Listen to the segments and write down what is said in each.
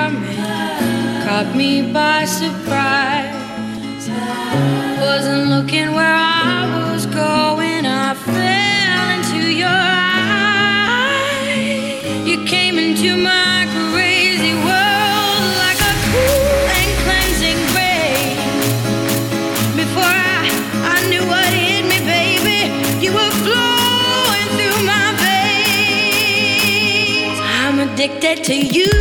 coming. Caught me by surprise. Wasn't looking where I was going. I fell into your eyes. You came into my crazy world like a cool and cleansing rain. Before I, I knew what hit me, baby, you were flowing through my veins. I'm addicted to you,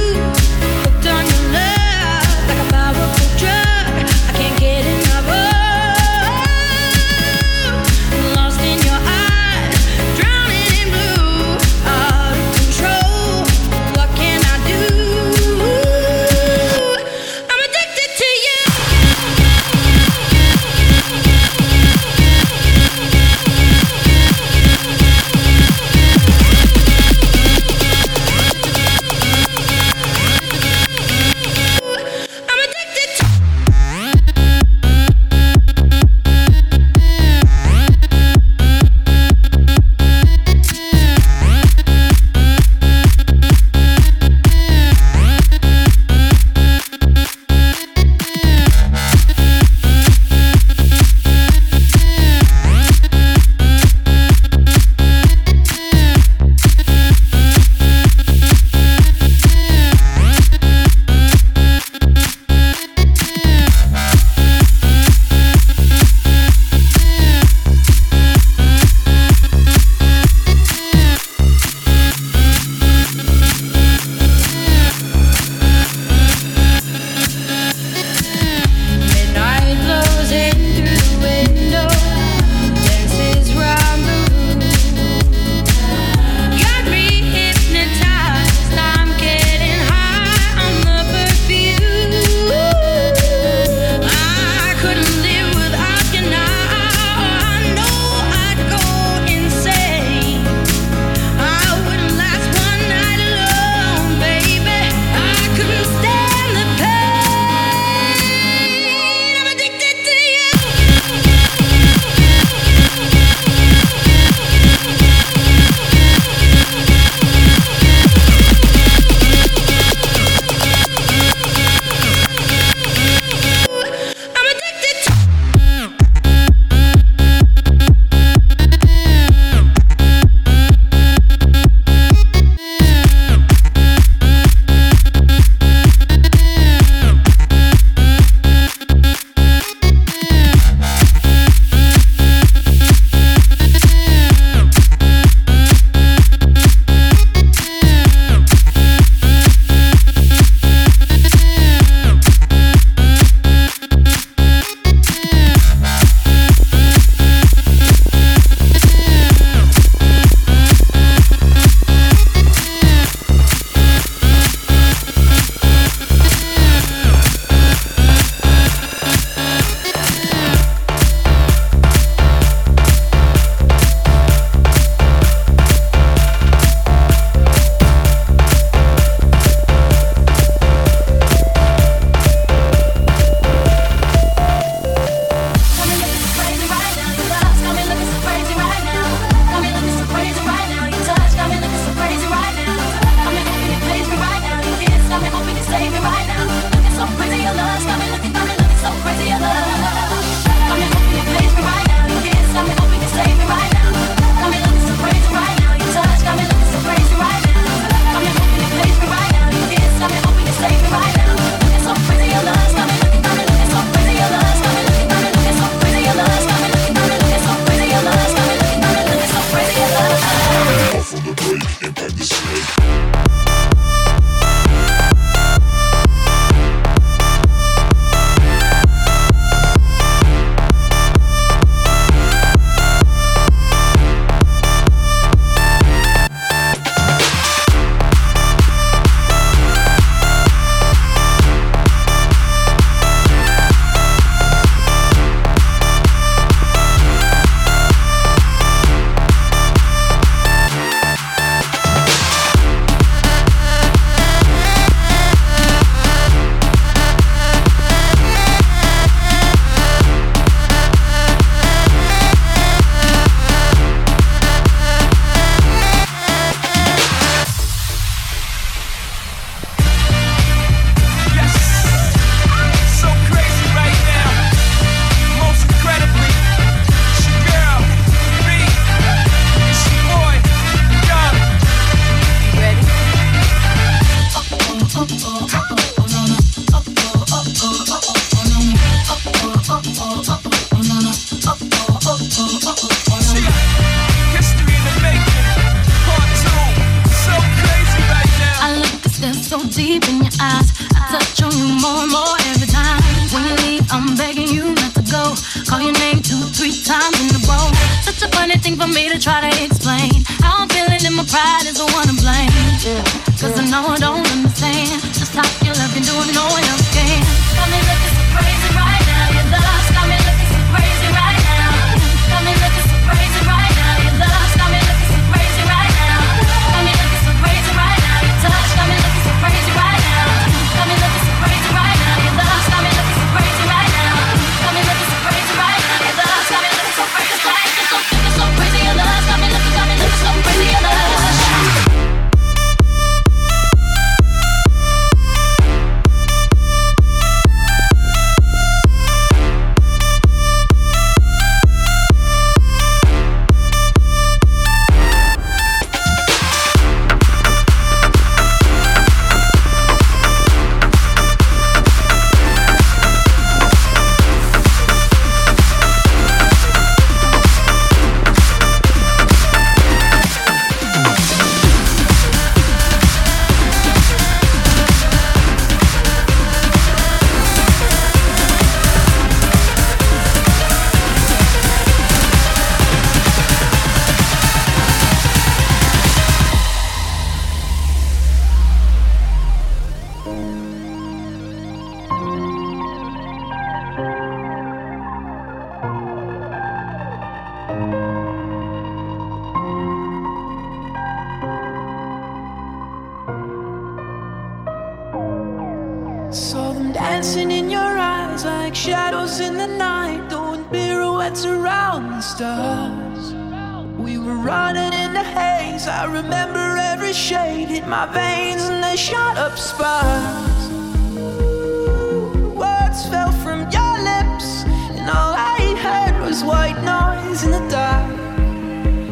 in the dark.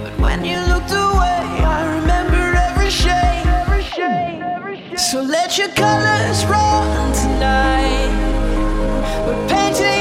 But when you looked away, I remembered every shade. Every shade, every shade. So let your colors run tonight. We're painting.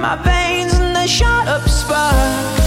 my veins and they shot up sparks.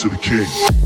To the king.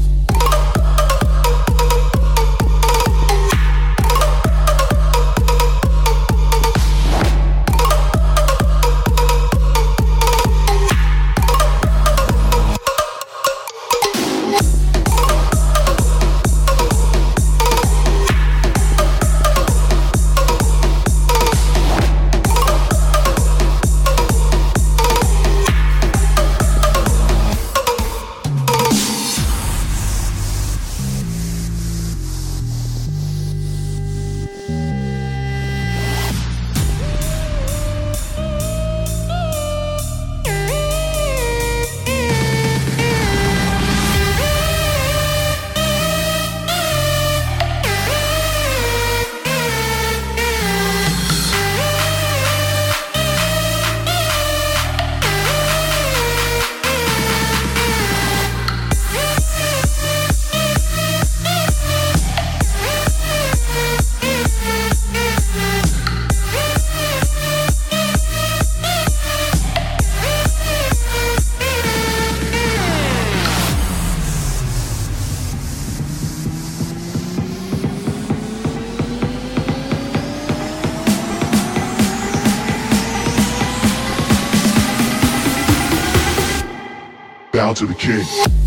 To the king.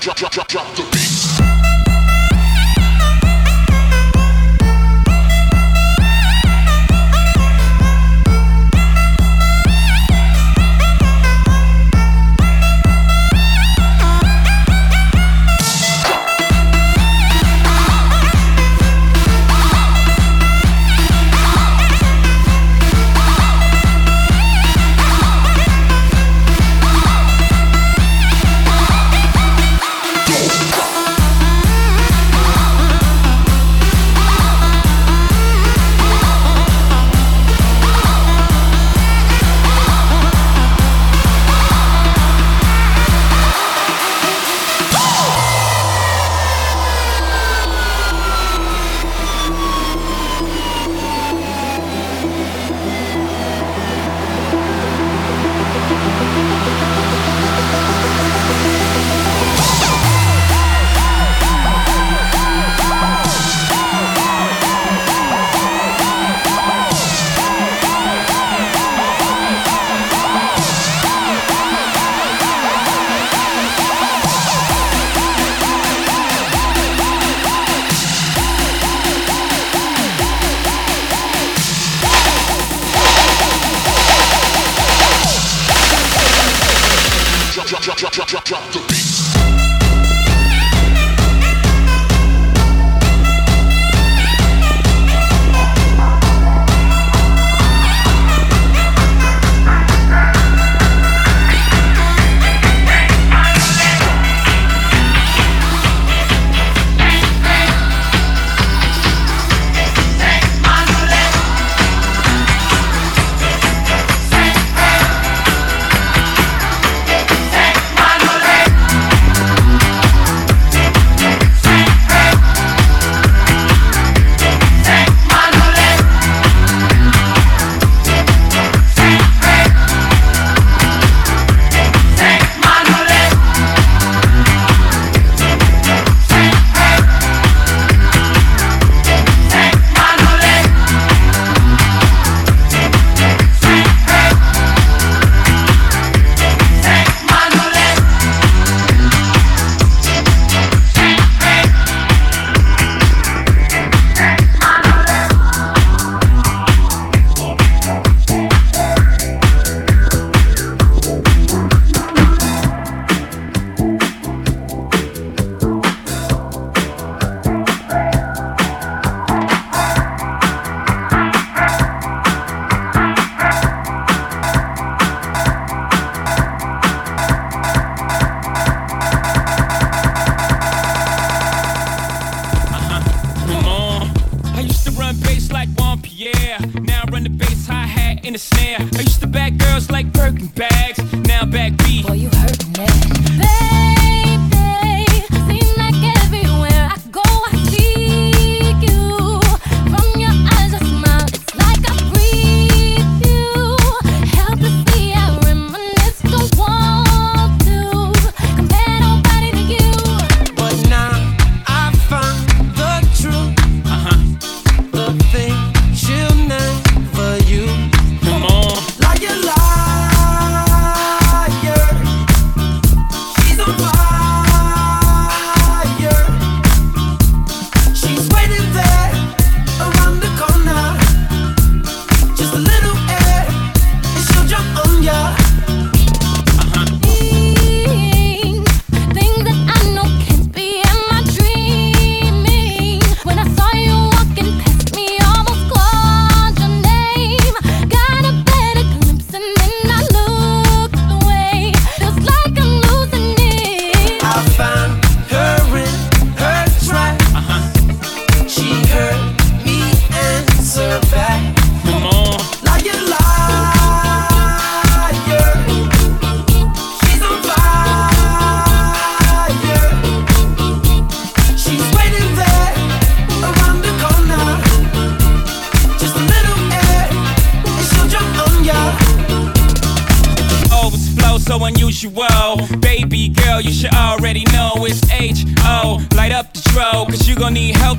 drop, drop, drop, drop the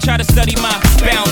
try to study my bounce.